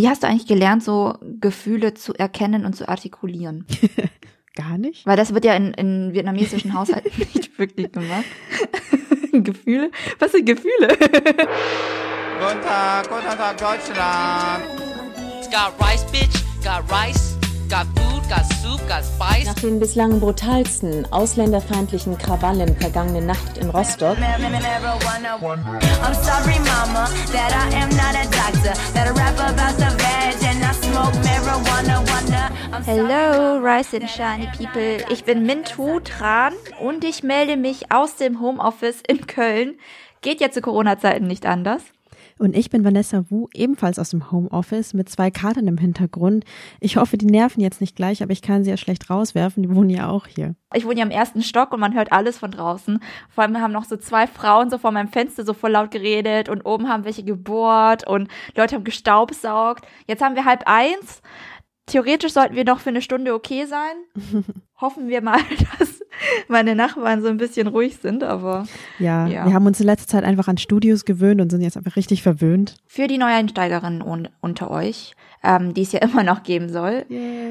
Wie hast du eigentlich gelernt, so Gefühle zu erkennen und zu artikulieren? Gar nicht. Weil das wird ja in, in vietnamesischen Haushalten nicht wirklich gemacht. Gefühle? Was sind Gefühle? Guten Tag, guten Tag, Deutschland. Got rice, bitch. Got rice. Got food, got soup, got spice. Nach den bislang brutalsten ausländerfeindlichen Krawallen vergangene Nacht in Rostock I'm sorry, mama, that I am not a doctor. That I rap about the veg and I smoke marijuana. Wonder. I'm sorry, Hello, Rise and Shiny People. Ich bin Mintu Tran und ich melde mich aus dem Homeoffice in Köln. Geht ja zu Corona-Zeiten nicht anders. Und ich bin Vanessa Wu, ebenfalls aus dem Homeoffice mit zwei Karten im Hintergrund. Ich hoffe, die nerven jetzt nicht gleich, aber ich kann sie ja schlecht rauswerfen. Die wohnen ja auch hier. Ich wohne ja im ersten Stock und man hört alles von draußen. Vor allem haben noch so zwei Frauen so vor meinem Fenster so voll laut geredet und oben haben welche gebohrt und Leute haben gestaubsaugt. Jetzt haben wir halb eins. Theoretisch sollten wir noch für eine Stunde okay sein. Hoffen wir mal, dass meine Nachbarn so ein bisschen ruhig sind, aber Ja, Ja. wir haben uns in letzter Zeit einfach an Studios gewöhnt und sind jetzt einfach richtig verwöhnt. für die Neueinsteigerinnen un unter euch, ähm, die es ja immer noch geben soll,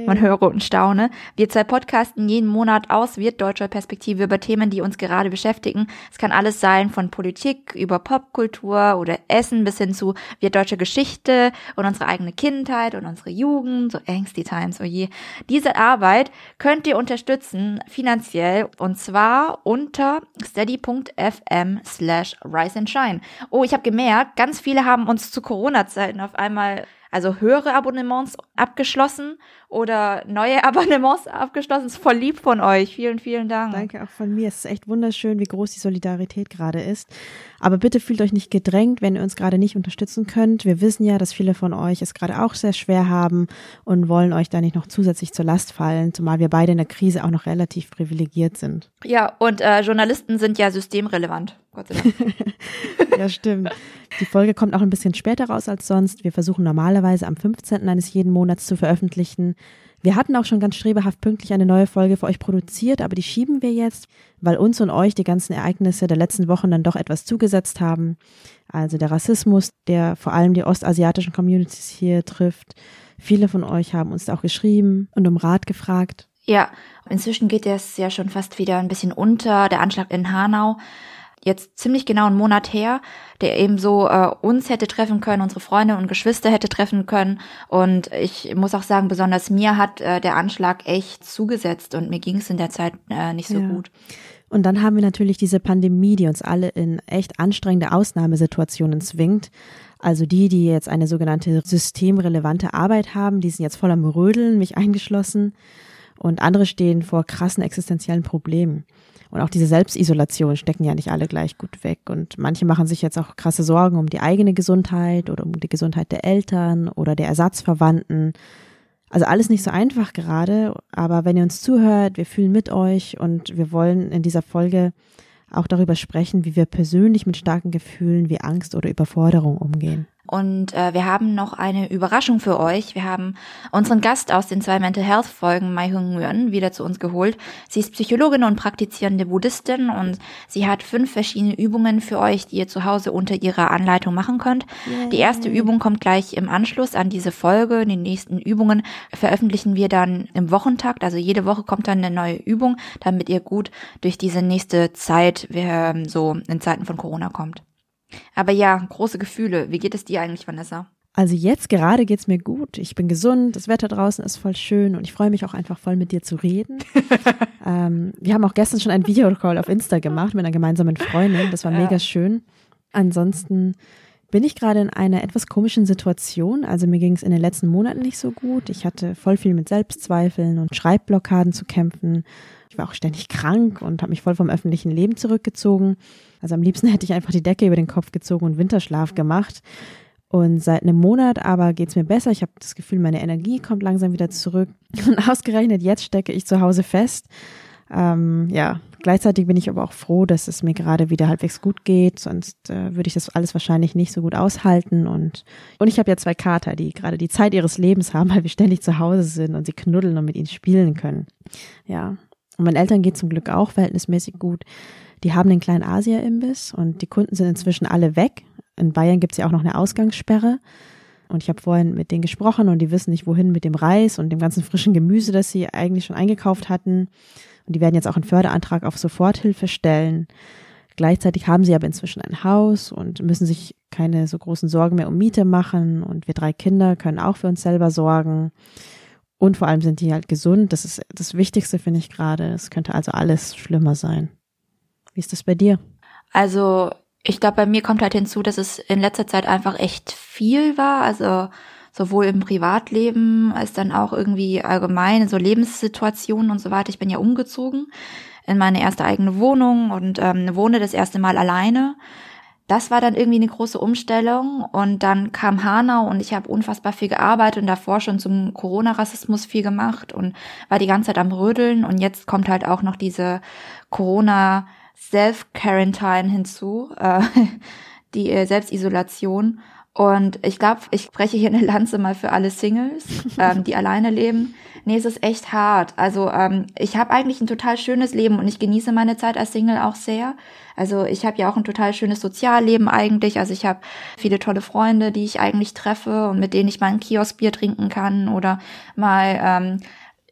man höre und staune. Wir zwei podcasten jeden Monat aus wirtdeutscher Perspektive über Themen, die uns gerade beschäftigen. Es kann alles sein, von Politik über Popkultur oder Essen bis hin zu wirtdeutscher Geschichte und unsere eigene Kindheit und unsere Jugend, so angsty times, oh je. Diese Arbeit könnt ihr unterstützen finanziell und zwar unter steady.fm slash rise and shine. Oh, ich habe gemerkt, ganz viele haben uns zu Corona-Zeiten auf einmal also höhere Abonnements abgeschlossen oder neue Abonnements abgeschlossen. Ist voll lieb von euch. Vielen, vielen Dank. Danke auch von mir. Es ist echt wunderschön, wie groß die Solidarität gerade ist. Aber bitte fühlt euch nicht gedrängt, wenn ihr uns gerade nicht unterstützen könnt. Wir wissen ja, dass viele von euch es gerade auch sehr schwer haben und wollen euch da nicht noch zusätzlich zur Last fallen, zumal wir beide in der Krise auch noch relativ privilegiert sind. Ja, und äh, Journalisten sind ja systemrelevant. Gott sei Dank. Ja, stimmt. Die Folge kommt auch ein bisschen später raus als sonst. Wir versuchen normalerweise am 15. eines jeden Monats zu veröffentlichen. Wir hatten auch schon ganz strebehaft pünktlich eine neue Folge für euch produziert, aber die schieben wir jetzt, weil uns und euch die ganzen Ereignisse der letzten Wochen dann doch etwas zugesetzt haben. Also der Rassismus, der vor allem die ostasiatischen Communities hier trifft. Viele von euch haben uns auch geschrieben und um Rat gefragt. Ja, inzwischen geht es ja schon fast wieder ein bisschen unter. Der Anschlag in Hanau, jetzt ziemlich genau einen Monat her, der eben so äh, uns hätte treffen können, unsere Freunde und Geschwister hätte treffen können. Und ich muss auch sagen, besonders mir hat äh, der Anschlag echt zugesetzt und mir ging es in der Zeit äh, nicht so Ja. gut. Und dann haben wir natürlich diese Pandemie, die uns alle in echt anstrengende Ausnahmesituationen zwingt. Also die, die jetzt eine sogenannte systemrelevante Arbeit haben, die sind jetzt voll am Rödeln, mich eingeschlossen. Und andere stehen vor krassen existenziellen Problemen. Und auch diese Selbstisolation stecken ja nicht alle gleich gut weg. Und manche machen sich jetzt auch krasse Sorgen um die eigene Gesundheit oder um die Gesundheit der Eltern oder der Ersatzverwandten. Also alles nicht so einfach gerade, aber wenn ihr uns zuhört, wir fühlen mit euch und wir wollen in dieser Folge auch darüber sprechen, wie wir persönlich mit starken Gefühlen wie Angst oder Überforderung umgehen. Und äh, wir haben noch eine Überraschung für euch. Wir haben unseren Gast aus den zwei Mental Health Folgen, Mai Hung Nguyen, wieder zu uns geholt. Sie ist Psychologin und praktizierende Buddhistin und sie hat fünf verschiedene Übungen für euch, die ihr zu Hause unter ihrer Anleitung machen könnt. Die erste Übung kommt gleich im Anschluss an diese Folge. Die nächsten Übungen veröffentlichen wir dann im Wochentakt. Also jede Woche kommt dann eine neue Übung, damit ihr gut durch diese nächste Zeit, ähm, so in Zeiten von Corona kommt. Aber ja, große Gefühle. Wie geht es dir eigentlich, Vanessa? Also jetzt gerade geht's mir gut. Ich bin gesund, das Wetter draußen ist voll schön und ich freue mich auch einfach voll mit dir zu reden. ähm, wir haben auch gestern schon einen Videocall auf Insta gemacht mit einer gemeinsamen Freundin. Das war mega schön. Ansonsten bin ich gerade in einer etwas komischen Situation. Also mir ging es in den letzten Monaten nicht so gut. Ich hatte voll viel mit Selbstzweifeln und Schreibblockaden zu kämpfen. War auch ständig krank und habe mich voll vom öffentlichen Leben zurückgezogen. Also am liebsten hätte ich einfach die Decke über den Kopf gezogen und Winterschlaf gemacht. Und seit einem Monat aber geht's mir besser. Ich habe das Gefühl, meine Energie kommt langsam wieder zurück. Und ausgerechnet jetzt stecke ich zu Hause fest. Ähm, ja, gleichzeitig bin ich aber auch froh, dass es mir gerade wieder halbwegs gut geht. Sonst äh, würde ich das alles wahrscheinlich nicht so gut aushalten. Und, und ich habe ja zwei Kater, die gerade die Zeit ihres Lebens haben, weil wir ständig zu Hause sind und sie knuddeln und mit ihnen spielen können. Ja. Und meinen Eltern geht zum Glück auch verhältnismäßig gut. Die haben den kleinen Asia-Imbiss und die Kunden sind inzwischen alle weg. In Bayern gibt's ja auch noch eine Ausgangssperre. Und ich habe vorhin mit denen gesprochen und die wissen nicht, wohin mit dem Reis und dem ganzen frischen Gemüse, das sie eigentlich schon eingekauft hatten. Und die werden jetzt auch einen Förderantrag auf Soforthilfe stellen. Gleichzeitig haben sie aber inzwischen ein Haus und müssen sich keine so großen Sorgen mehr um Miete machen. Und wir drei Kinder können auch für uns selber sorgen. Und vor allem sind die halt gesund. Das ist das Wichtigste, finde ich gerade. Es könnte also alles schlimmer sein. Wie ist das bei dir? Also ich glaube, bei mir kommt halt hinzu, dass es in letzter Zeit einfach echt viel war. Also sowohl im Privatleben als dann auch irgendwie allgemein so Lebenssituationen und so weiter. Ich bin ja umgezogen in meine erste eigene Wohnung und ähm, wohne das erste Mal alleine. Das war dann irgendwie eine große Umstellung und dann kam Hanau und ich habe unfassbar viel gearbeitet und davor schon zum Corona-Rassismus viel gemacht und war die ganze Zeit am Rödeln und jetzt kommt halt auch noch diese Corona- Self-Quarantine hinzu, äh, die äh, Selbstisolation. Und ich glaube, ich spreche hier eine Lanze mal für alle Singles, ähm, die alleine leben. Nee, es ist echt hart. Also ähm, ich habe eigentlich ein total schönes Leben und ich genieße meine Zeit als Single auch sehr. Also ich habe ja auch ein total schönes Sozialleben eigentlich. Also ich habe viele tolle Freunde, die ich eigentlich treffe und mit denen ich mal ein Kioskbier trinken kann oder mal ähm,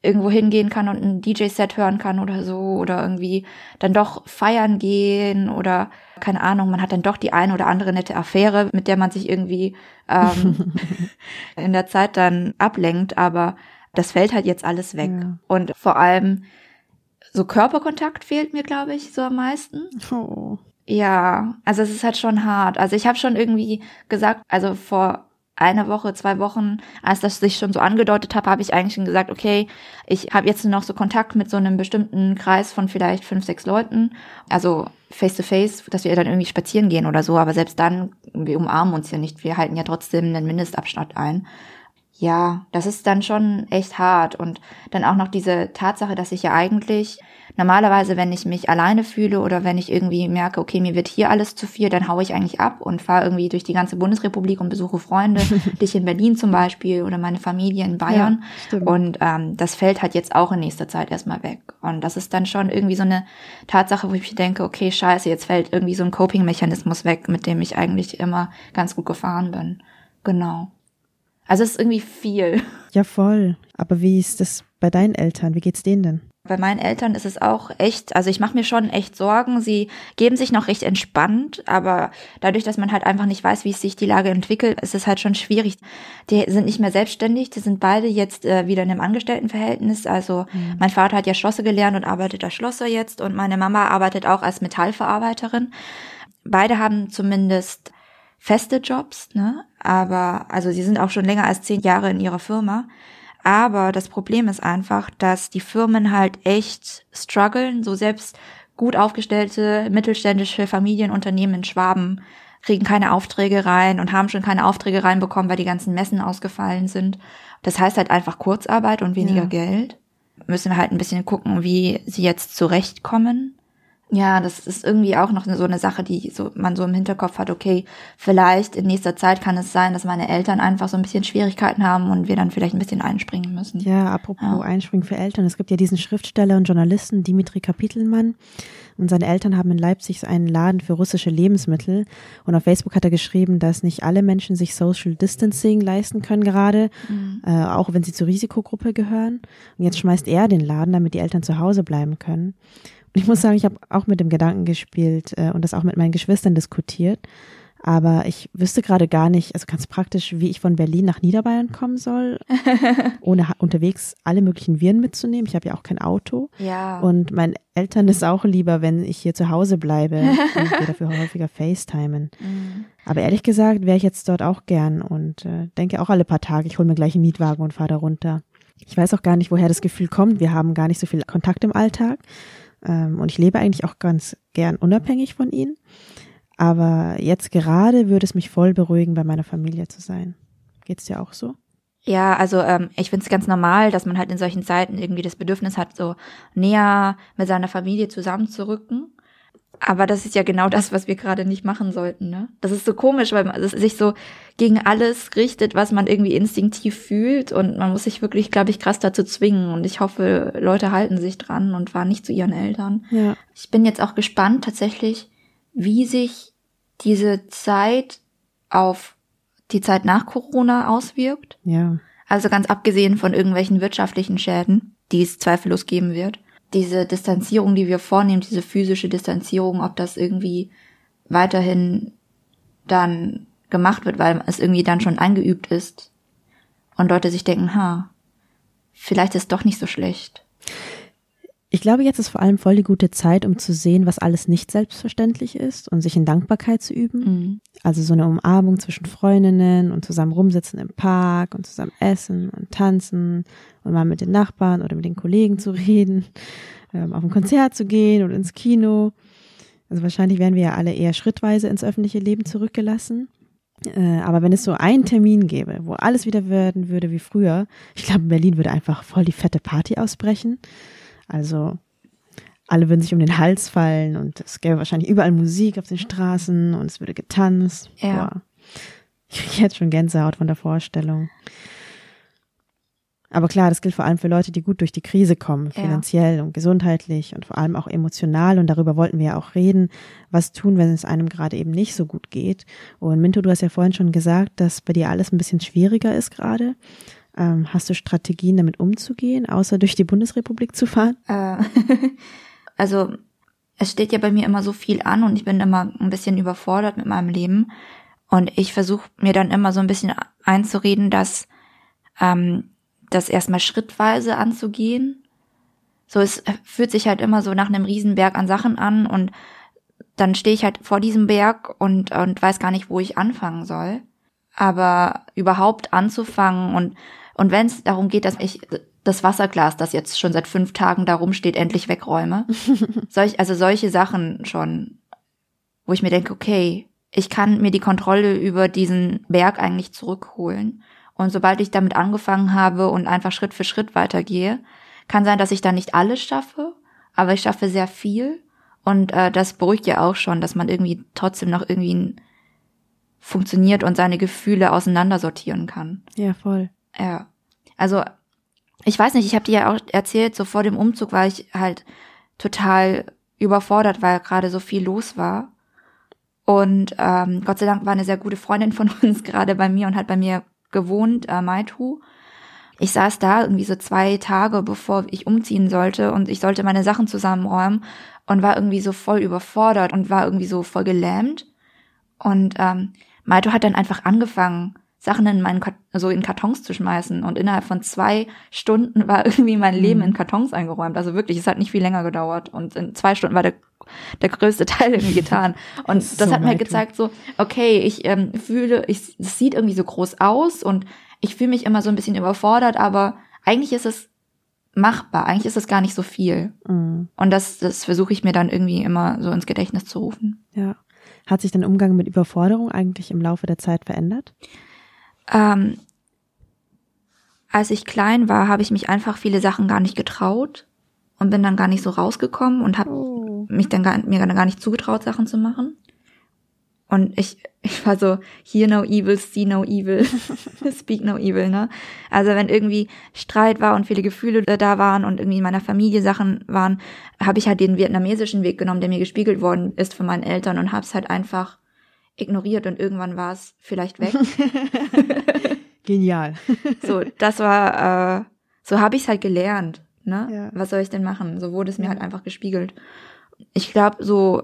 irgendwo hingehen kann und ein DJ-Set hören kann oder so oder irgendwie dann doch feiern gehen oder keine Ahnung, man hat dann doch die eine oder andere nette Affäre, mit der man sich irgendwie ähm, in der Zeit dann ablenkt, aber das fällt halt jetzt alles weg. Ja. Und vor allem so Körperkontakt fehlt mir, glaube ich, so am meisten. Oh. Ja, also es ist halt schon hart. Also ich habe schon irgendwie gesagt, also vor eine Woche, zwei Wochen, als das sich schon so angedeutet habe, habe ich eigentlich schon gesagt, okay, ich habe jetzt noch so Kontakt mit so einem bestimmten Kreis von vielleicht fünf, sechs Leuten. Also face to face, dass wir dann irgendwie spazieren gehen oder so. Aber selbst dann, wir umarmen uns ja nicht. Wir halten ja trotzdem einen Mindestabstand ein. Ja, das ist dann schon echt hart. Und dann auch noch diese Tatsache, dass ich ja eigentlich Normalerweise, wenn ich mich alleine fühle oder wenn ich irgendwie merke, okay, mir wird hier alles zu viel, dann haue ich eigentlich ab und fahre irgendwie durch die ganze Bundesrepublik und besuche Freunde, dich in Berlin zum Beispiel oder meine Familie in Bayern. Ja, und ähm, das fällt halt jetzt auch in nächster Zeit erstmal weg. Und das ist dann schon irgendwie so eine Tatsache, wo ich denke, okay, scheiße, jetzt fällt irgendwie so ein Coping-Mechanismus weg, mit dem ich eigentlich immer ganz gut gefahren bin. Genau. Also es ist irgendwie viel. Ja, voll. Aber wie ist das bei deinen Eltern? Wie geht's denen denn? Bei meinen Eltern ist es auch echt, also ich mache mir schon echt Sorgen. Sie geben sich noch recht entspannt, aber dadurch, dass man halt einfach nicht weiß, wie sich die Lage entwickelt, ist es halt schon schwierig. Die sind nicht mehr selbstständig, die sind beide jetzt äh, wieder in einem Angestelltenverhältnis. Also mhm. mein Vater hat ja Schlosser gelernt und arbeitet als Schlosser jetzt und meine Mama arbeitet auch als Metallverarbeiterin. Beide haben zumindest feste Jobs, ne? Aber also sie sind auch schon länger als zehn Jahre in ihrer Firma. Aber das Problem ist einfach, dass die Firmen halt echt strugglen. So selbst gut aufgestellte mittelständische Familienunternehmen in Schwaben kriegen keine Aufträge rein und haben schon keine Aufträge reinbekommen, weil die ganzen Messen ausgefallen sind. Das heißt halt einfach Kurzarbeit und weniger ja. Geld. Müssen wir halt ein bisschen gucken, wie sie jetzt zurechtkommen. Ja, das ist irgendwie auch noch so eine Sache, die so man so im Hinterkopf hat, okay, vielleicht in nächster Zeit kann es sein, dass meine Eltern einfach so ein bisschen Schwierigkeiten haben und wir dann vielleicht ein bisschen einspringen müssen. Ja, apropos ja. Einspringen für Eltern. Es gibt ja diesen Schriftsteller und Journalisten Dimitri Kapitelmann und seine Eltern haben in Leipzig einen Laden für russische Lebensmittel und auf Facebook hat er geschrieben, dass nicht alle Menschen sich Social Distancing leisten können gerade, mhm. äh, auch wenn sie zur Risikogruppe gehören. Und jetzt schmeißt er den Laden, damit die Eltern zu Hause bleiben können ich muss sagen, ich habe auch mit dem Gedanken gespielt äh, und das auch mit meinen Geschwistern diskutiert. Aber ich wüsste gerade gar nicht, also ganz praktisch, wie ich von Berlin nach Niederbayern kommen soll, ohne unterwegs alle möglichen Viren mitzunehmen. Ich habe ja auch kein Auto. Ja. Und meinen Eltern ist auch lieber, wenn ich hier zu Hause bleibe und wir dafür häufiger FaceTimen. Mhm. Aber ehrlich gesagt wäre ich jetzt dort auch gern und äh, denke auch alle paar Tage, ich hole mir gleich einen Mietwagen und fahre da runter. Ich weiß auch gar nicht, woher das Gefühl kommt. Wir haben gar nicht so viel Kontakt im Alltag. Ähm, und ich lebe eigentlich auch ganz gern unabhängig von ihnen. Aber jetzt gerade würde es mich voll beruhigen, bei meiner Familie zu sein. Geht's dir auch so? Ja, also ähm, ich finde es ganz normal, dass man halt in solchen Zeiten irgendwie das Bedürfnis hat, so näher mit seiner Familie zusammenzurücken. Aber das ist ja genau das, was wir gerade nicht machen sollten, ne? Das ist so komisch, weil man sich so gegen alles richtet, was man irgendwie instinktiv fühlt und man muss sich wirklich, glaube ich, krass dazu zwingen und ich hoffe, Leute halten sich dran und fahren nicht zu ihren Eltern. Ja. Ich bin jetzt auch gespannt tatsächlich, wie sich diese Zeit auf die Zeit nach Corona auswirkt. Ja. Also ganz abgesehen von irgendwelchen wirtschaftlichen Schäden, die es zweifellos geben wird. Diese Distanzierung, die wir vornehmen, diese physische Distanzierung, ob das irgendwie weiterhin dann gemacht wird, weil es irgendwie dann schon eingeübt ist. Und Leute sich denken, ha, vielleicht ist doch nicht so schlecht. Ich glaube, jetzt ist vor allem voll die gute Zeit, um zu sehen, was alles nicht selbstverständlich ist und sich in Dankbarkeit zu üben. Mhm. Also so eine Umarmung zwischen Freundinnen und zusammen rumsitzen im Park und zusammen essen und tanzen und mal mit den Nachbarn oder mit den Kollegen zu reden, ähm, auf ein Konzert zu gehen oder ins Kino. Also wahrscheinlich werden wir ja alle eher schrittweise ins öffentliche Leben zurückgelassen. Äh, aber wenn es so einen Termin gäbe, wo alles wieder werden würde wie früher, ich glaube, in Berlin würde einfach voll die fette Party ausbrechen. Also alle würden sich um den Hals fallen und es gäbe wahrscheinlich überall Musik auf den Straßen und es würde getanzt. Ja. Boah. Ich kriege jetzt schon Gänsehaut von der Vorstellung. Aber klar, das gilt vor allem für Leute, die gut durch die Krise kommen, Ja. finanziell und gesundheitlich und vor allem auch emotional. Und darüber wollten wir ja auch reden, was tun, wenn es einem gerade eben nicht so gut geht. Und Minto, du hast ja vorhin schon gesagt, dass bei dir alles ein bisschen schwieriger ist gerade. Ähm, hast du Strategien, damit umzugehen, außer durch die Bundesrepublik zu fahren? Äh, also es steht ja bei mir immer so viel an und ich bin immer ein bisschen überfordert mit meinem Leben. Und ich versuche mir dann immer so ein bisschen einzureden, dass ähm, das erstmal schrittweise anzugehen. So, es fühlt sich halt immer so nach einem Riesenberg an Sachen an und dann stehe ich halt vor diesem Berg und, und weiß gar nicht, wo ich anfangen soll. Aber überhaupt anzufangen und, und wenn es darum geht, dass ich das Wasserglas, das jetzt schon seit fünf Tagen da rumsteht, endlich wegräume. Solch, also solche Sachen schon, wo ich mir denke, okay, ich kann mir die Kontrolle über diesen Berg eigentlich zurückholen. Und sobald ich damit angefangen habe und einfach Schritt für Schritt weitergehe, kann sein, dass ich da nicht alles schaffe, aber ich schaffe sehr viel. Und äh, das beruhigt ja auch schon, dass man irgendwie trotzdem noch irgendwie funktioniert und seine Gefühle auseinandersortieren kann. Ja, voll. Ja. Also, ich weiß nicht, ich habe dir ja auch erzählt, so vor dem Umzug war ich halt total überfordert, weil gerade so viel los war. Und ähm, Gott sei Dank war eine sehr gute Freundin von uns gerade bei mir und hat bei mir gewohnt, äh, Maitu. Ich saß da irgendwie so zwei Tage, bevor ich umziehen sollte und ich sollte meine Sachen zusammenräumen und war irgendwie so voll überfordert und war irgendwie so voll gelähmt. Und ähm, Maito hat dann einfach angefangen, Sachen in meinen so in Kartons zu schmeißen. Und innerhalb von zwei Stunden war irgendwie mein Leben in Kartons eingeräumt. Also wirklich, es hat nicht viel länger gedauert. Und in zwei Stunden war der, der größte Teil irgendwie getan. Und Das das so hat mir gezeigt, so, okay, ich ähm, fühle, ich, es sieht irgendwie so groß aus und ich fühle mich immer so ein bisschen überfordert, aber eigentlich ist es machbar. Eigentlich ist es gar nicht so viel. Mhm. Und das, das versuche ich mir dann irgendwie immer so ins Gedächtnis zu rufen. Ja. Hat sich dein Umgang mit Überforderung eigentlich im Laufe der Zeit verändert? Ähm, als ich klein war, habe ich mich einfach viele Sachen gar nicht getraut und bin dann gar nicht so rausgekommen und habe mich dann gar, mir dann gar nicht zugetraut, Sachen zu machen. Und ich, ich war so, hear no evil, see no evil, speak no evil, ne? Also wenn irgendwie Streit war und viele Gefühle da waren und irgendwie in meiner Familie Sachen waren, habe ich halt den vietnamesischen Weg genommen, der mir gespiegelt worden ist von meinen Eltern und habe es halt einfach ignoriert und irgendwann war es vielleicht weg. Genial. So, das war, äh, so habe ich es halt gelernt. Ne? Ja. Was soll ich denn machen? So wurde es mir halt einfach gespiegelt. Ich glaube, so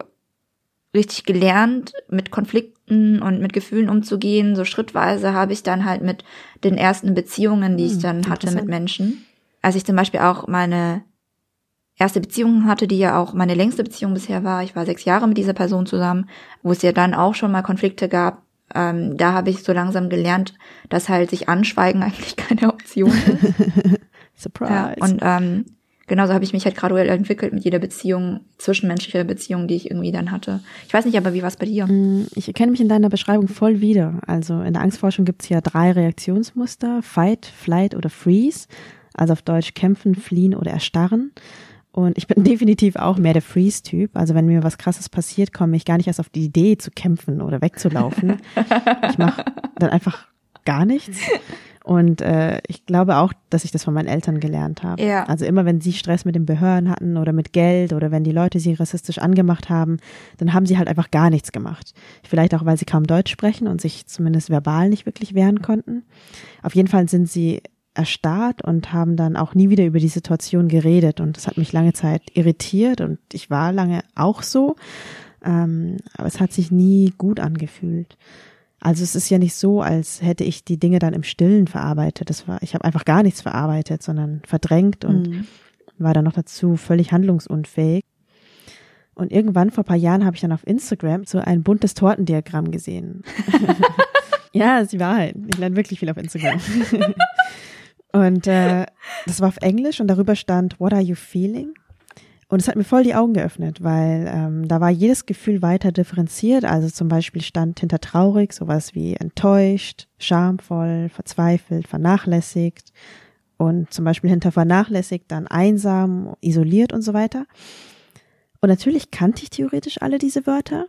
richtig gelernt, mit Konflikten und mit Gefühlen umzugehen, so schrittweise habe ich dann halt mit den ersten Beziehungen, die ich Hm, dann hatte mit. Menschen. Als ich zum Beispiel auch meine erste Beziehung hatte, die ja auch meine längste Beziehung bisher war. Ich war sechs Jahre mit dieser Person zusammen, wo es ja dann auch schon mal Konflikte gab. Ähm, da habe ich so langsam gelernt, dass halt sich anschweigen eigentlich keine Option ist. Surprise. ja, und ähm, genauso habe ich mich halt graduell entwickelt mit jeder Beziehung, zwischenmenschlicher Beziehung, die ich irgendwie dann hatte. Ich weiß nicht, aber wie war es bei dir? Mm, Ich erkenne mich in deiner Beschreibung voll wieder. Also in der Angstforschung gibt es ja drei Reaktionsmuster, Fight, Flight oder Freeze. Also auf Deutsch kämpfen, fliehen oder erstarren. Und ich bin definitiv auch mehr der Freeze-Typ. Also wenn mir was Krasses passiert, komme ich gar nicht erst auf die Idee zu kämpfen oder wegzulaufen. ich mache dann einfach gar nichts. Und äh, ich glaube auch, dass ich das von meinen Eltern gelernt habe. Ja. Also immer, wenn sie Stress mit den Behörden hatten oder mit Geld oder wenn die Leute sie rassistisch angemacht haben, dann haben sie halt einfach gar nichts gemacht. Vielleicht auch, weil sie kaum Deutsch sprechen und sich zumindest verbal nicht wirklich wehren konnten. Auf jeden Fall sind sie erstarrt und haben dann auch nie wieder über die Situation geredet. Und das hat mich lange Zeit irritiert und ich war lange auch so. Ähm, aber es hat sich nie gut angefühlt. Also es ist ja nicht so, als hätte ich die Dinge dann im Stillen verarbeitet. Das war, ich habe einfach gar nichts verarbeitet, sondern verdrängt und Mhm. war dann noch dazu völlig handlungsunfähig. Und irgendwann vor ein paar Jahren habe ich dann auf Instagram so ein buntes Tortendiagramm gesehen. ja, ist die Wahrheit. Ich lerne wirklich viel auf Instagram. und äh, das war auf Englisch und darüber stand What are you feeling? Und es hat mir voll die Augen geöffnet, weil ähm, da war jedes Gefühl weiter differenziert. Also zum Beispiel stand hinter traurig sowas wie enttäuscht, schamvoll, verzweifelt, vernachlässigt und zum Beispiel hinter vernachlässigt dann einsam, isoliert und so weiter. Und natürlich kannte ich theoretisch alle diese Wörter,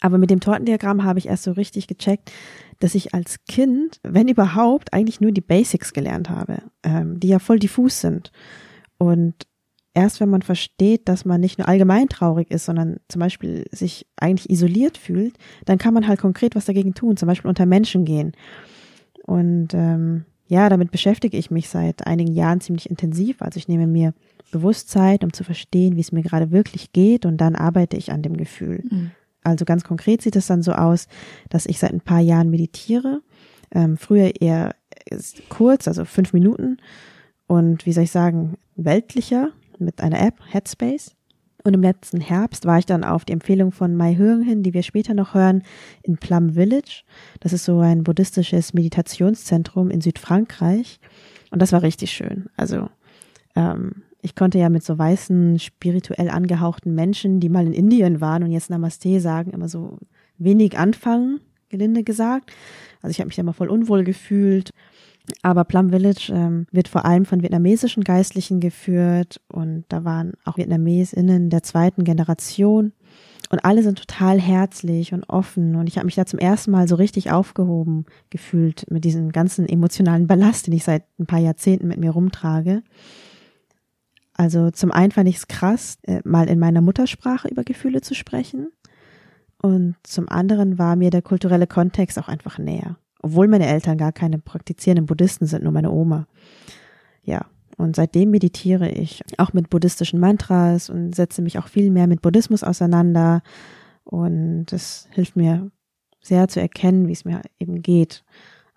aber mit dem Tortendiagramm habe ich erst so richtig gecheckt, dass ich als Kind, wenn überhaupt, eigentlich nur die Basics gelernt habe, ähm, die ja voll diffus sind. Und erst wenn man versteht, dass man nicht nur allgemein traurig ist, sondern zum Beispiel sich eigentlich isoliert fühlt, dann kann man halt konkret was dagegen tun, zum Beispiel unter Menschen gehen. Und ähm, ja, damit beschäftige ich mich seit einigen Jahren ziemlich intensiv. Also ich nehme mir bewusst Zeit, um zu verstehen, wie es mir gerade wirklich geht und dann arbeite ich an dem Gefühl. Mhm. Also ganz konkret sieht es dann so aus, dass ich seit ein paar Jahren meditiere. Ähm, früher eher kurz, also fünf Minuten und wie soll ich sagen, weltlicher mit einer App, Headspace. Und im letzten Herbst war ich dann auf die Empfehlung von Mai Höng hin, die wir später noch hören, in Plum Village. Das ist so ein buddhistisches Meditationszentrum in Südfrankreich. Und das war richtig schön. Also ähm, ich konnte ja mit so weißen, spirituell angehauchten Menschen, die mal in Indien waren und jetzt Namaste sagen, immer so wenig anfangen, gelinde gesagt. Also ich habe mich da mal voll unwohl gefühlt. Aber Plum Village ähm, wird vor allem von vietnamesischen Geistlichen geführt und da waren auch VietnamesInnen der zweiten Generation und alle sind total herzlich und offen und ich habe mich da zum ersten Mal so richtig aufgehoben gefühlt mit diesem ganzen emotionalen Ballast, den ich seit ein paar Jahrzehnten mit mir rumtrage. Also zum einen fand ich es krass, äh, mal in meiner Muttersprache über Gefühle zu sprechen und zum anderen war mir der kulturelle Kontext auch einfach näher obwohl meine Eltern gar keine praktizierenden Buddhisten sind, nur meine Oma. Ja, und seitdem meditiere ich auch mit buddhistischen Mantras und setze mich auch viel mehr mit Buddhismus auseinander. Und das hilft mir sehr zu erkennen, wie es mir eben geht.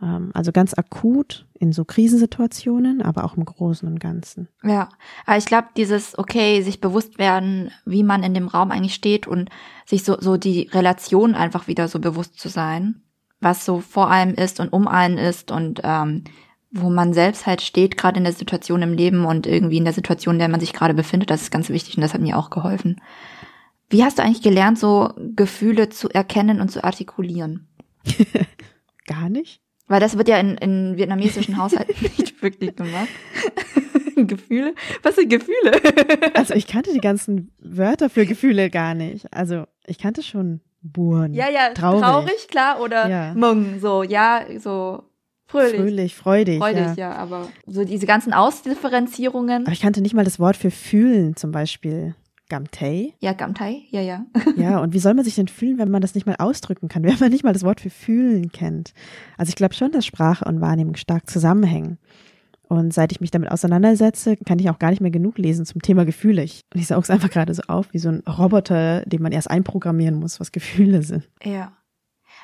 Ähm, Also ganz akut in so Krisensituationen, aber auch im Großen und Ganzen. Ja, aber ich glaube, dieses, okay, sich bewusst werden, wie man in dem Raum eigentlich steht und sich so, so die Relation einfach wieder so bewusst zu sein, was so vor einem ist und um einen ist und ähm, wo man selbst halt steht, gerade in der Situation im Leben und irgendwie in der Situation, in der man sich gerade befindet, das ist ganz wichtig und das hat mir auch geholfen. Wie hast du eigentlich gelernt, so Gefühle zu erkennen und zu artikulieren? Gar nicht? Weil das wird ja in, in vietnamesischen Haushalten nicht wirklich gemacht. Gefühle? Was sind Gefühle? Also ich kannte die ganzen Wörter für Gefühle gar nicht. Also ich kannte schon Buren. Ja, ja, traurig, traurig, klar, oder Ja. Mung, so, ja, so fröhlich. fröhlich, freudig. Freudig, ja. ja. aber so diese ganzen Ausdifferenzierungen. Aber ich kannte nicht mal das Wort für fühlen, zum Beispiel Gamtei. Ja, Gamtai, ja, ja. Ja, und wie soll man sich denn fühlen, wenn man das nicht mal ausdrücken kann, wenn man nicht mal das Wort für fühlen kennt? Also ich glaube schon, dass Sprache und Wahrnehmung stark zusammenhängen. Und seit ich mich damit auseinandersetze, kann ich auch gar nicht mehr genug lesen zum Thema Gefühle. Ich, ich sauge es einfach gerade so auf, wie so ein Roboter, den man erst einprogrammieren muss, was Gefühle sind. Ja.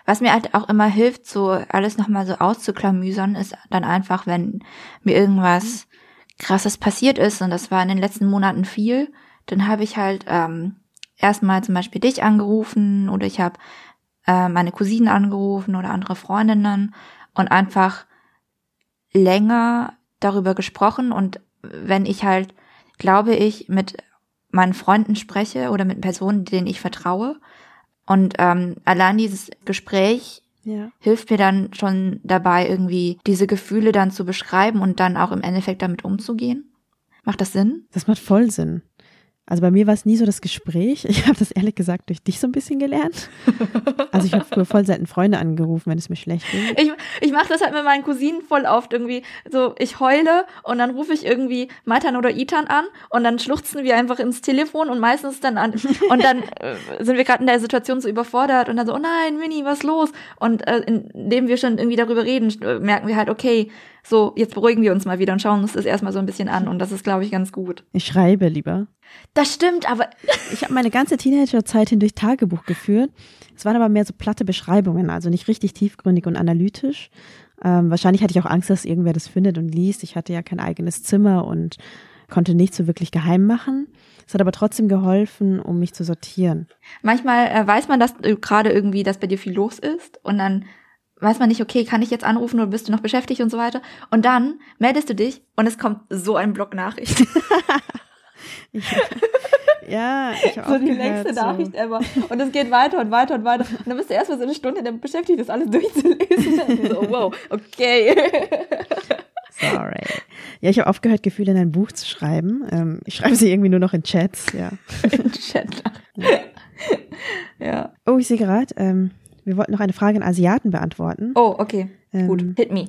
Was mir halt auch immer hilft, so alles nochmal so auszuklamüsern, ist dann einfach, wenn mir irgendwas krasses passiert ist, und das war in den letzten Monaten viel, dann habe ich halt ähm, erstmal zum Beispiel dich angerufen oder ich habe äh, meine Cousinen angerufen oder andere Freundinnen und einfach länger darüber gesprochen und wenn ich halt, glaube ich, mit meinen Freunden spreche oder mit Personen, denen ich vertraue und ähm, allein dieses Gespräch Ja. hilft mir dann schon dabei, irgendwie diese Gefühle dann zu beschreiben und dann auch im Endeffekt damit umzugehen. Macht das Sinn? Das macht voll Sinn. Also bei mir war es nie so das Gespräch. Ich habe das ehrlich gesagt durch dich so ein bisschen gelernt. Also ich habe früher voll selten Freunde angerufen, wenn es mir schlecht ging. Ich, ich mache das halt mit meinen Cousinen voll oft irgendwie. So, ich heule und dann rufe ich irgendwie Maitan oder Itan an und dann schluchzen wir einfach ins Telefon und meistens dann an. Und dann äh, sind wir gerade in der Situation so überfordert und dann so, oh nein, Winnie, was los? Und äh, indem wir schon irgendwie darüber reden, äh, merken wir halt, okay, so, jetzt beruhigen wir uns mal wieder und schauen uns das erstmal so ein bisschen an. Und das ist, glaube ich, ganz gut. Ich schreibe lieber. Das stimmt, aber Ich habe meine ganze Teenagerzeit hindurch Tagebuch geführt. Es waren aber mehr so platte Beschreibungen, also nicht richtig tiefgründig und analytisch. Ähm, wahrscheinlich hatte ich auch Angst, dass irgendwer das findet und liest. Ich hatte ja kein eigenes Zimmer und konnte nicht so wirklich geheim machen. Es hat aber trotzdem geholfen, um mich zu sortieren. manchmal äh, weiß man, dass äh, gerade irgendwie, dass bei dir viel los ist und dann weiß man nicht, okay, kann ich jetzt anrufen oder bist du noch beschäftigt und so weiter. Und dann meldest du dich und es kommt so ein Block Nachricht. Ja, ich habe so auch die gehört, längste so. Nachricht ever. Und es geht weiter und weiter und weiter. Und dann bist du erstmal so eine Stunde damit beschäftigt, das alles durchzulesen. So, wow, okay. Sorry. Ja, ich habe aufgehört, Gefühle in ein Buch zu schreiben. Ähm, ich schreibe sie irgendwie nur noch in Chats, ja. Chat. Ja. Oh, ich sehe gerade, ähm, wir wollten noch eine Frage an Asiaten beantworten. Oh, okay. Ähm, Gut. Hit me.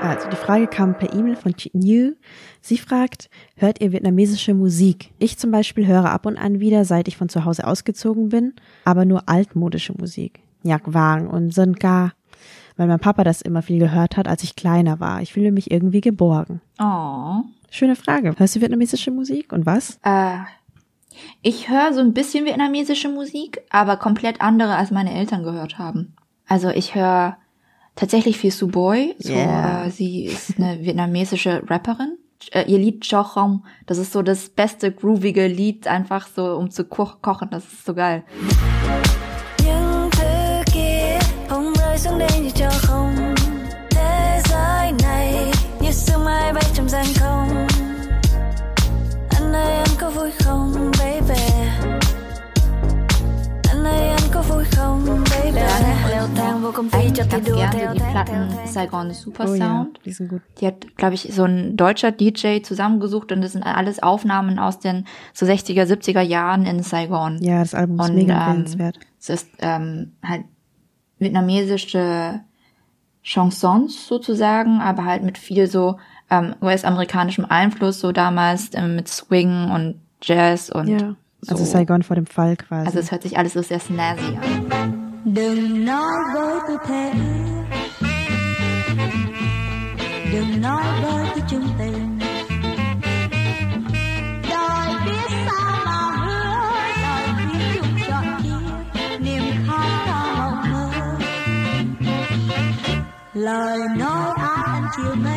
Also die Frage kam per E-Mail von Chi New. Sie fragt, hört ihr vietnamesische Musik? Ich zum Beispiel höre ab und an wieder, seit ich von zu Hause ausgezogen bin, aber nur altmodische Musik. Nhạc Vang und Sơn Ca, weil mein Papa das immer viel gehört hat, als ich kleiner war. Ich fühle mich irgendwie geborgen. Oh. Schöne Frage. Hörst du vietnamesische Musik und was? Äh, ich höre so ein bisschen vietnamesische Musik, aber komplett andere, als meine Eltern gehört haben. Also ich höre tatsächlich viel Suboy. So, Yeah. äh, sie ist eine vietnamesische Rapperin. Äh, ihr Lied Cho Hong, das ist so das beste groovige Lied, einfach so um zu ko kochen. Das ist so geil. Eigentlich ganz gerne die Platten Saigon Super Oh ja, Sound. die sind gut. Die hat, glaube ich, so ein deutscher DJ zusammengesucht und das sind alles Aufnahmen aus den so 60er, 70er Jahren in Saigon. Ja, das Album ist Und, mega ähm, empfehlenswert. Es ist ähm, halt vietnamesische Chansons sozusagen, aber halt mit viel so ähm, US-amerikanischem Einfluss, so damals ähm, mit Swing und Jazz und Ja. Also so. Saigon vor dem Fall quasi. Also es hört sich alles so sehr snazzy an. Đừng nói với tôi thế. Đừng nói với tôi chung tình. Đời biết sao mà hứa đời biết chung chọn kia. Niềm khát khao mộng mơ. Lời nói ái anh chiều mến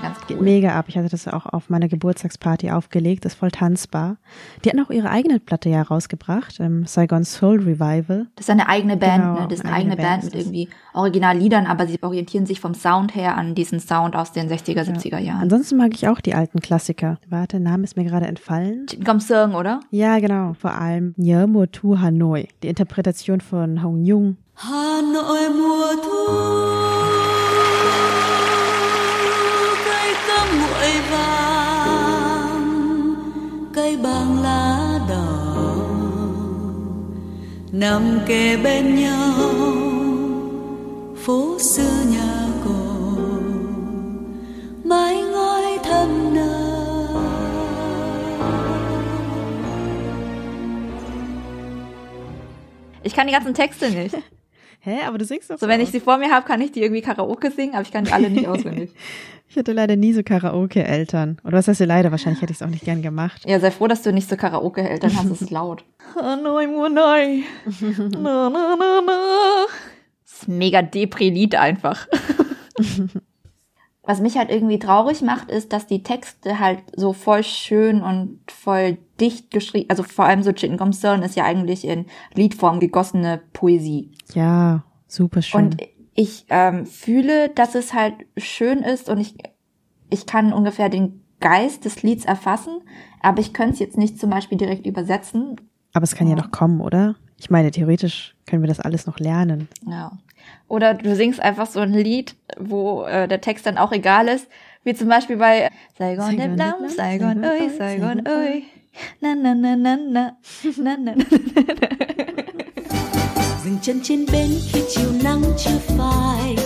ganz Geht cool. mega ab. Ich hatte das auch auf meiner Geburtstagsparty aufgelegt. Ist voll tanzbar. Die hatten auch ihre eigene Platte ja rausgebracht, ähm, Saigon Soul Revival. Das ist eine eigene Band, Genau, ne? Das ist eine eigene eigene Band Band mit irgendwie Originalliedern, aber sie orientieren sich vom Sound her an diesen Sound aus den 60er, 70er Jahren. Ansonsten mag ich auch die alten Klassiker. Warte, der Name ist mir gerade entfallen. Kom Seung, oder? Ja, genau. Vor allem mùa thu Hanoi. Die Interpretation von Hong Jung. Hà Nội mùa thu cây bằng lá đỏ nằm kề bên nhau phố xưa nhà cổ mái ngói thơm nở Ich kann die ganzen Texte nicht. Hä, aber du singst doch So, wenn ich sie vor mir habe, kann ich die irgendwie Karaoke singen, aber ich kann die alle nicht auswendig. Ich hatte leider nie so Karaoke-Eltern. Oder was heißt du leider? Wahrscheinlich hätte ich es auch nicht gern gemacht. Ja, sei froh, dass du nicht so Karaoke-Eltern hast, es ist laut. Hanoi, Hanoi. Na, na, na, na. Das ist mega Depri-Lied einfach. Was mich halt irgendwie traurig macht, ist, dass die Texte halt so voll schön und voll dicht geschrieben, also vor allem so Chicken Concern ist ja eigentlich in Liedform gegossene Poesie. Ja, super schön. Und ich ähm, fühle, dass es halt schön ist und ich, ich kann ungefähr den Geist des Lieds erfassen, aber ich könnte es jetzt nicht zum Beispiel direkt übersetzen. aber es kann ja noch kommen, oder? Ich meine, theoretisch können wir das alles noch lernen. Ja. Oder du singst einfach so ein Lied, wo äh, der Text dann auch egal ist. Wie zum Beispiel bei Saigon, Saigon, Vietnam, Saigon, oi, Saigon, oi. Na, na, na, na, na, na, na, na. Dừng chân trên bến khi chiều nắng chưa phai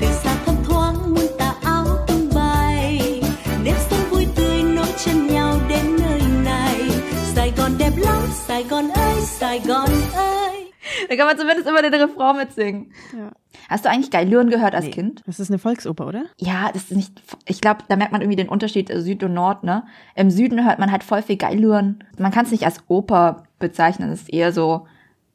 từ xa thấp thoáng muôn tà áo tung bay nếp sống vui tươi nối chân nhau đến nơi này Sài Gòn đẹp lắm Sài Gòn ơi Sài Gòn ơi Da kann man zumindest immer den Refrain mitsingen. Ja. Hast du eigentlich Geilüren gehört als Nee. Kind? Das ist eine Volksoper, oder? Ja, das ist nicht, ich glaube, da merkt man irgendwie den Unterschied äh, Süd und Nord, ne? Im Süden hört man halt voll viel Geilüren. Man kann es nicht als Oper bezeichnen, es ist eher so,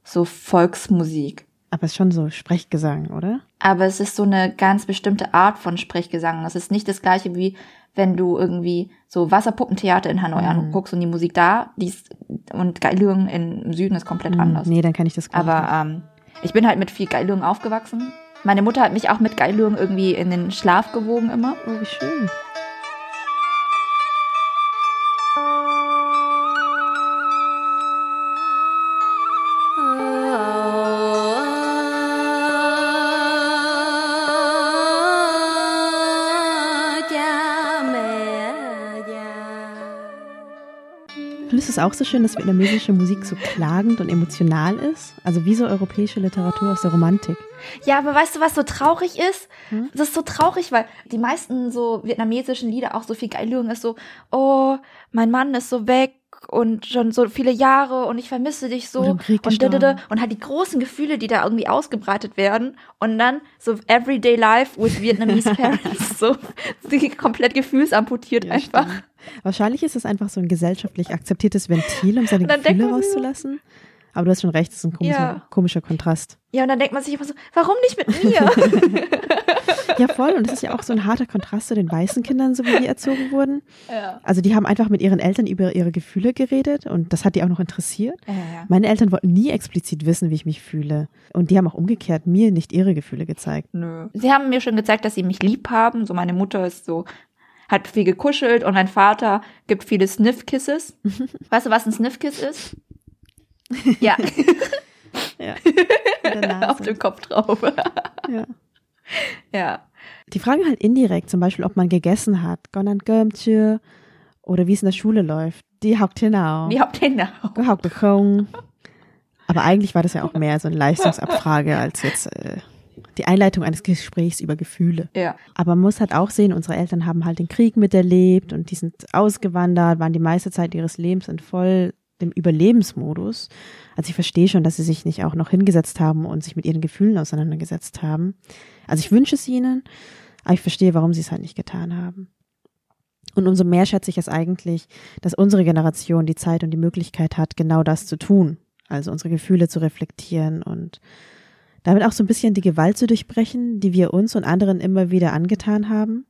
so Volksmusik. Aber es ist schon so Sprechgesang, oder? Aber es ist so eine ganz bestimmte Art von Sprechgesang. Es ist nicht das gleiche wie wenn du irgendwie so Wasserpuppentheater in Hanoi anguckst und die Musik da, die ist, und Geilüren im Süden ist komplett anders. Nee, dann kann ich das gar Aber nicht. ähm, ich bin halt mit viel Geilüren aufgewachsen. Meine Mutter hat mich auch mit Geilüren irgendwie in den Schlaf gewogen immer. Oh, wie schön. Auch so schön, dass vietnamesische Musik so klagend und emotional ist? Also wie so europäische Literatur aus der Romantik. Ja, aber weißt du, was so traurig ist? Das ist so traurig, weil die meisten so vietnamesischen Lieder auch so viel Geilüren ist so, oh, mein Mann ist so weg und schon so viele Jahre und ich vermisse dich so Krieg und, gestorben. und halt die großen Gefühle, die da irgendwie ausgebreitet werden und dann so Everyday Life with Vietnamese Parents, so die komplett gefühlsamputiert Ja, einfach. stimmt. Wahrscheinlich ist es einfach so ein gesellschaftlich akzeptiertes Ventil, um seine Und Gefühle rauszulassen. Aber du hast schon recht, es ist ein komischer, Ja. komischer Kontrast. Ja, und dann denkt man sich immer so, warum nicht mit mir? Ja, voll. Und es ist ja auch so ein harter Kontrast zu den weißen Kindern, so wie die erzogen wurden. ja. Also die haben einfach mit ihren Eltern über ihre Gefühle geredet und das hat die auch noch interessiert. Ja, ja. Meine Eltern wollten nie explizit wissen, wie ich mich fühle. Und die haben auch umgekehrt mir nicht ihre Gefühle gezeigt. Nö. Sie haben mir schon gezeigt, dass sie mich lieb haben. So meine Mutter ist so, hat viel gekuschelt und mein Vater gibt viele Sniff-Kisses. weißt du, was ein Sniff-Kiss ist? Ja, Ja. Auf dem Kopf drauf. Ja. ja. Die fragen halt indirekt, zum Beispiel, ob man gegessen hat. Gonan Gömtje oder wie es in der Schule läuft. Die haukt hinau. Da? Gehaukt bekommen. Aber eigentlich war das ja auch mehr so eine Leistungsabfrage als jetzt äh, die Einleitung eines Gesprächs über Gefühle. Ja. Aber man muss halt auch sehen, unsere Eltern haben halt den Krieg miterlebt und die sind ausgewandert, waren die meiste Zeit ihres Lebens in voll dem Überlebensmodus. Also ich verstehe schon, dass sie sich nicht auch noch hingesetzt haben und sich mit ihren Gefühlen auseinandergesetzt haben. Also ich wünsche es ihnen, aber ich verstehe, warum sie es halt nicht getan haben. Und umso mehr schätze ich es eigentlich, dass unsere Generation die Zeit und die Möglichkeit hat, genau das zu tun. Also unsere Gefühle zu reflektieren und damit auch so ein bisschen die Gewalt zu durchbrechen, die wir uns und anderen immer wieder angetan haben,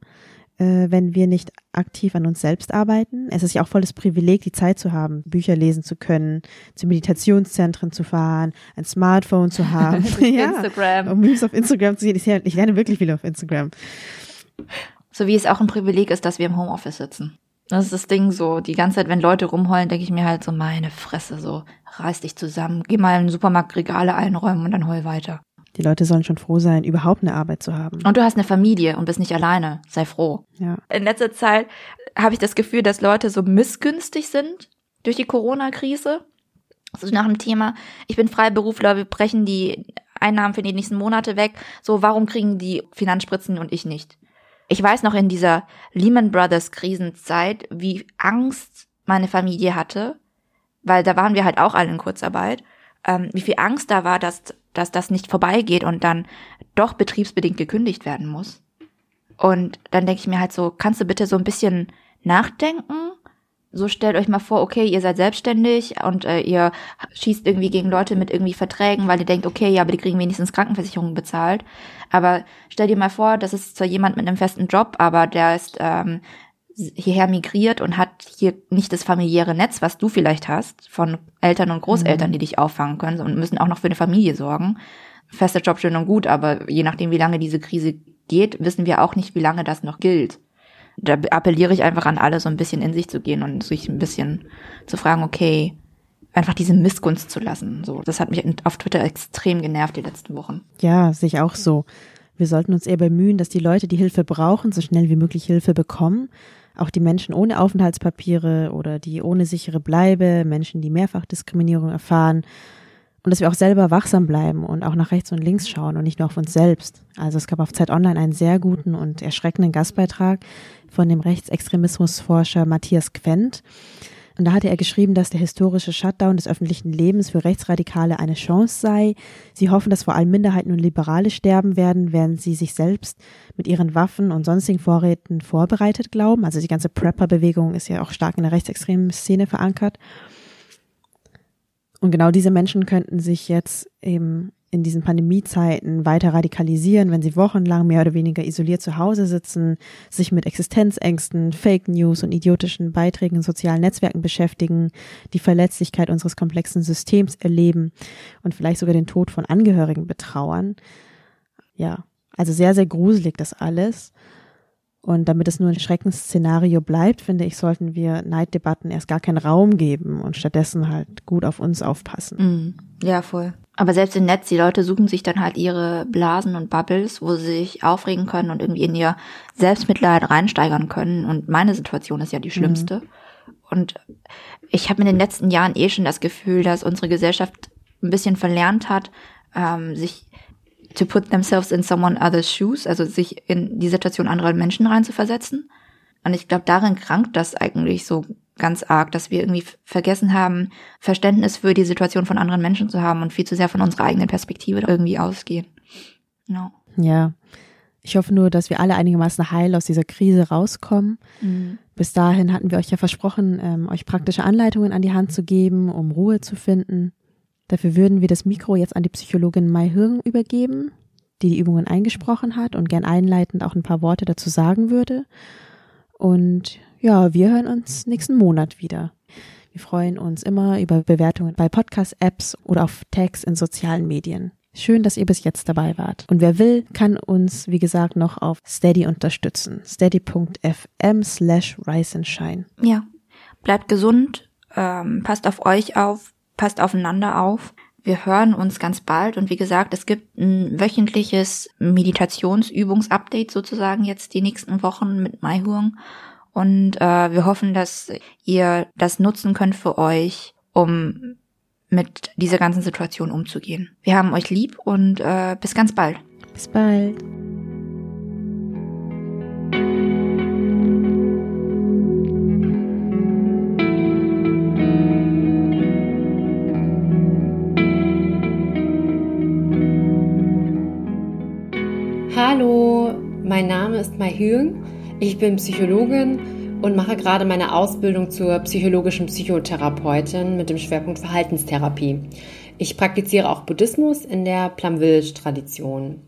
wenn wir nicht aktiv an uns selbst arbeiten. Es ist ja auch volles Privileg, die Zeit zu haben, Bücher lesen zu können, zu Meditationszentren zu fahren, ein Smartphone zu haben. Instagram. Um Memes auf Instagram zu sehen. Ich, ich lerne wirklich viel auf Instagram. So wie es auch ein Privileg ist, dass wir im Homeoffice sitzen. Das ist das Ding so. Die ganze Zeit, wenn Leute rumheulen, denke ich mir halt so, meine Fresse, so, reiß dich zusammen, geh mal in den Supermarkt Regale einräumen und dann heul weiter. Die Leute sollen schon froh sein, überhaupt eine Arbeit zu haben. Und du hast eine Familie und bist nicht alleine. Sei froh. Ja. In letzter Zeit habe ich das Gefühl, dass Leute so missgünstig sind durch die Corona-Krise. So nach dem Thema, ich bin Freiberufler, wir brechen die Einnahmen für die nächsten Monate weg. So, warum kriegen die Finanzspritzen und ich nicht? Ich weiß noch in dieser Lehman Brothers Krisenzeit, wie Angst meine Familie hatte, weil da waren wir halt auch alle in Kurzarbeit, ähm, wie viel Angst da war, dass, dass das nicht vorbeigeht und dann doch betriebsbedingt gekündigt werden muss. Und dann denke ich mir halt so, kannst du bitte so ein bisschen nachdenken? So stellt euch mal vor, okay, ihr seid selbstständig und äh, ihr schießt irgendwie gegen Leute mit irgendwie Verträgen, weil ihr denkt, okay, ja, aber die kriegen wenigstens Krankenversicherung bezahlt. Aber stell dir mal vor, das ist zwar jemand mit einem festen Job, aber der ist ähm, hierher migriert und hat hier nicht das familiäre Netz, was du vielleicht hast, von Eltern und Großeltern, die dich auffangen können und müssen auch noch für eine Familie sorgen. Fester Job schön und gut, aber je nachdem, wie lange diese Krise geht, wissen wir auch nicht, wie lange das noch gilt. Da appelliere ich einfach an alle, so ein bisschen in sich zu gehen und sich ein bisschen zu fragen, okay, einfach diese Missgunst zu lassen. So, das hat mich auf Twitter extrem genervt die letzten Wochen. Ja, sehe ich auch so. Wir sollten uns eher bemühen, dass die Leute, die Hilfe brauchen, so schnell wie möglich Hilfe bekommen. Auch die Menschen ohne Aufenthaltspapiere oder die ohne sichere Bleibe, Menschen, die Mehrfachdiskriminierung erfahren. Und dass wir auch selber wachsam bleiben und auch nach rechts und links schauen und nicht nur auf uns selbst. Also es gab auf Zeit Online einen sehr guten und erschreckenden Gastbeitrag von dem Rechtsextremismusforscher Matthias Quent. Und da hatte er geschrieben, dass der historische Shutdown des öffentlichen Lebens für Rechtsradikale eine Chance sei. Sie hoffen, dass vor allem Minderheiten und Liberale sterben werden, während sie sich selbst mit ihren Waffen und sonstigen Vorräten vorbereitet glauben. Also die ganze Prepper-Bewegung ist ja auch stark in der rechtsextremen Szene verankert. Und genau diese Menschen könnten sich jetzt eben in diesen Pandemiezeiten weiter radikalisieren, wenn sie wochenlang mehr oder weniger isoliert zu Hause sitzen, sich mit Existenzängsten, Fake News und idiotischen Beiträgen in sozialen Netzwerken beschäftigen, die Verletzlichkeit unseres komplexen Systems erleben und vielleicht sogar den Tod von Angehörigen betrauern. Ja, also sehr, sehr gruselig das alles. Und damit es nur ein Schreckensszenario bleibt, finde ich, sollten wir Neiddebatten erst gar keinen Raum geben und stattdessen halt gut auf uns aufpassen. Mhm. Ja, voll. Aber selbst im Netz, die Leute suchen sich dann halt ihre Blasen und Bubbles, wo sie sich aufregen können und irgendwie in ihr Selbstmitleid reinsteigern können. Und meine Situation ist ja die schlimmste. Mhm. Und ich habe in den letzten Jahren eh schon das Gefühl, dass unsere Gesellschaft ein bisschen verlernt hat, ähm, sich to put themselves in someone other's shoes, also sich in die Situation anderer Menschen reinzuversetzen. Und ich glaube, darin krankt das eigentlich so ganz arg, dass wir irgendwie vergessen haben, Verständnis für die Situation von anderen Menschen zu haben und viel zu sehr von unserer eigenen Perspektive irgendwie ausgehen. No. Ja. Ich hoffe nur, dass wir alle einigermaßen heil aus dieser Krise rauskommen. Mhm. Bis dahin hatten wir euch ja versprochen, ähm, euch praktische Anleitungen an die Hand zu geben, um Ruhe zu finden. Dafür würden wir das Mikro jetzt an die Psychologin Mai Hirn übergeben, die die Übungen eingesprochen hat und gern einleitend auch ein paar Worte dazu sagen würde. Und ja, wir hören uns nächsten Monat wieder. Wir freuen uns immer über Bewertungen bei Podcast-Apps oder auf Tags in sozialen Medien. Schön, dass ihr bis jetzt dabei wart. Und wer will, kann uns, wie gesagt, noch auf Steady unterstützen. steady.fm slash rise and shine. Ja, bleibt gesund, ähm, passt auf euch auf, passt aufeinander auf. Wir hören uns ganz bald und wie gesagt, es gibt ein wöchentliches Meditationsübungsupdate sozusagen jetzt die nächsten Wochen mit Maihurng und äh, wir hoffen, dass ihr das nutzen könnt für euch, um mit dieser ganzen Situation umzugehen. Wir haben euch lieb und äh, bis ganz bald. Bis bald. Hallo, mein Name ist Mai Hüng. Ich bin Psychologin und mache gerade meine Ausbildung zur psychologischen Psychotherapeutin mit dem Schwerpunkt Verhaltenstherapie. Ich praktiziere auch Buddhismus in der Plum Village Tradition.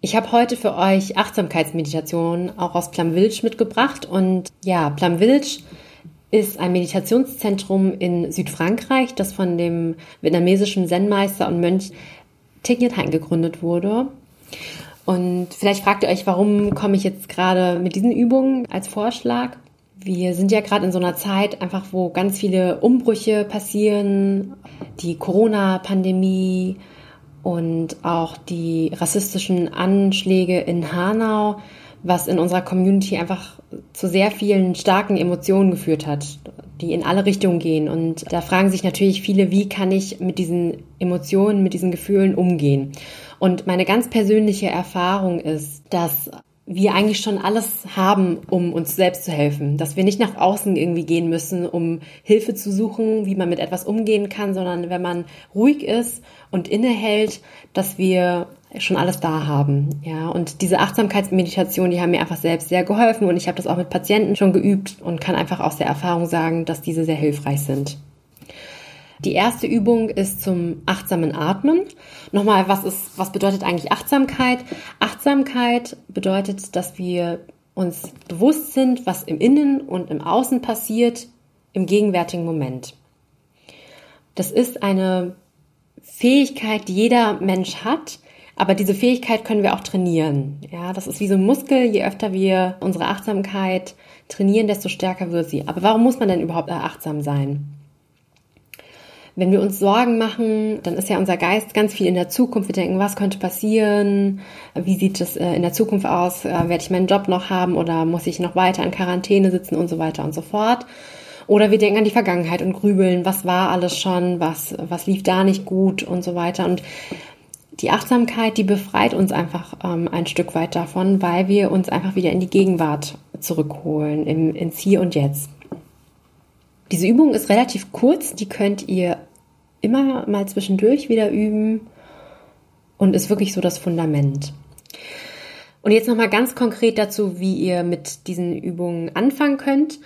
Ich habe heute für euch Achtsamkeitsmeditation auch aus Plum Village mitgebracht und ja, Plum Village ist ein Meditationszentrum in Südfrankreich, das von dem vietnamesischen Zen-Meister und Mönch Thich Nhat Hanh gegründet wurde. Und vielleicht fragt ihr euch, warum komme ich jetzt gerade mit diesen Übungen als Vorschlag? Wir sind ja gerade in so einer Zeit einfach, wo ganz viele Umbrüche passieren, die Corona-Pandemie und auch die rassistischen Anschläge in Hanau, was in unserer Community einfach zu sehr vielen starken Emotionen geführt hat, die in alle Richtungen gehen. Und da fragen sich natürlich viele, wie kann ich mit diesen Emotionen, mit diesen Gefühlen umgehen? Und meine ganz persönliche Erfahrung ist, dass wir eigentlich schon alles haben, um uns selbst zu helfen. Dass wir nicht nach außen irgendwie gehen müssen, um Hilfe zu suchen, wie man mit etwas umgehen kann, sondern wenn man ruhig ist und innehält, dass wir schon alles da haben. Ja, und diese Achtsamkeitsmeditation, die haben mir einfach selbst sehr geholfen und ich habe das auch mit Patienten schon geübt und kann einfach aus der Erfahrung sagen, dass diese sehr hilfreich sind. Die erste Übung ist zum achtsamen Atmen. Nochmal, was ist, was bedeutet eigentlich Achtsamkeit? Achtsamkeit bedeutet, dass wir uns bewusst sind, was im Innen und im Außen passiert im gegenwärtigen Moment. Das ist eine Fähigkeit, die jeder Mensch hat, aber diese Fähigkeit können wir auch trainieren. Ja, das ist wie so ein Muskel. Je öfter wir unsere Achtsamkeit trainieren, desto stärker wird sie. Aber warum muss man denn überhaupt achtsam sein? Wenn wir uns Sorgen machen, dann ist ja unser Geist ganz viel in der Zukunft. Wir denken, was könnte passieren? Wie sieht es äh, in der Zukunft aus? Äh, werde ich meinen Job noch haben oder muss ich noch weiter in Quarantäne sitzen und so weiter und so fort? Oder wir denken an die Vergangenheit und grübeln, was war alles schon, was, was lief da nicht gut und so weiter. Und die Achtsamkeit, die befreit uns einfach ähm, ein Stück weit davon, weil wir uns einfach wieder in die Gegenwart zurückholen, im, ins Hier und Jetzt. Diese Übung ist relativ kurz, die könnt ihr immer mal zwischendurch wieder üben und ist wirklich so das Fundament. Und jetzt nochmal ganz konkret dazu, wie ihr mit diesen Übungen anfangen könnt.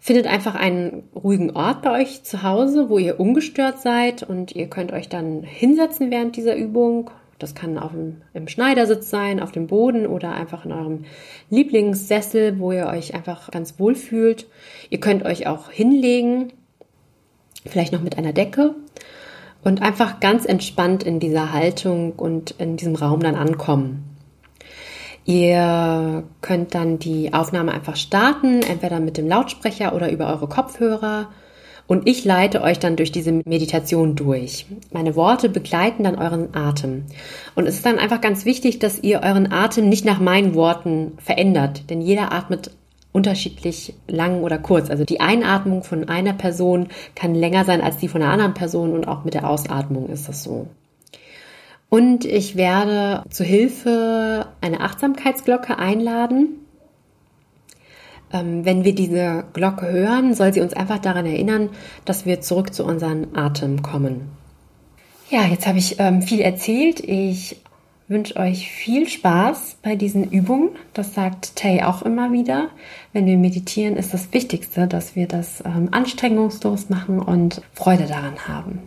Findet einfach einen ruhigen Ort bei euch zu Hause, wo ihr ungestört seid und ihr könnt euch dann hinsetzen während dieser Übung das kann auf dem, im Schneidersitz sein, auf dem Boden oder einfach in eurem Lieblingssessel, wo ihr euch einfach ganz wohl fühlt. Ihr könnt euch auch hinlegen, vielleicht noch mit einer Decke und einfach ganz entspannt in dieser Haltung und in diesem Raum dann ankommen. Ihr könnt dann die Aufnahme einfach starten, entweder mit dem Lautsprecher oder über eure Kopfhörer. Und ich leite euch dann durch diese Meditation durch. Meine Worte begleiten dann euren Atem. Und es ist dann einfach ganz wichtig, dass ihr euren Atem nicht nach meinen Worten verändert, denn jeder atmet unterschiedlich lang oder kurz. Also die Einatmung von einer Person kann länger sein als die von einer anderen Person und auch mit der Ausatmung ist das so. Und ich werde zu Hilfe eine Achtsamkeitsglocke einladen. Ähm, wenn wir diese Glocke hören, soll sie uns einfach daran erinnern, dass wir zurück zu unserem Atem kommen. Ja, jetzt habe ich ähm, viel erzählt. Ich wünsche euch viel Spaß bei diesen Übungen. Das sagt Tay auch immer wieder. Wenn wir meditieren, ist das Wichtigste, dass wir das ähm, anstrengungslos machen und Freude daran haben.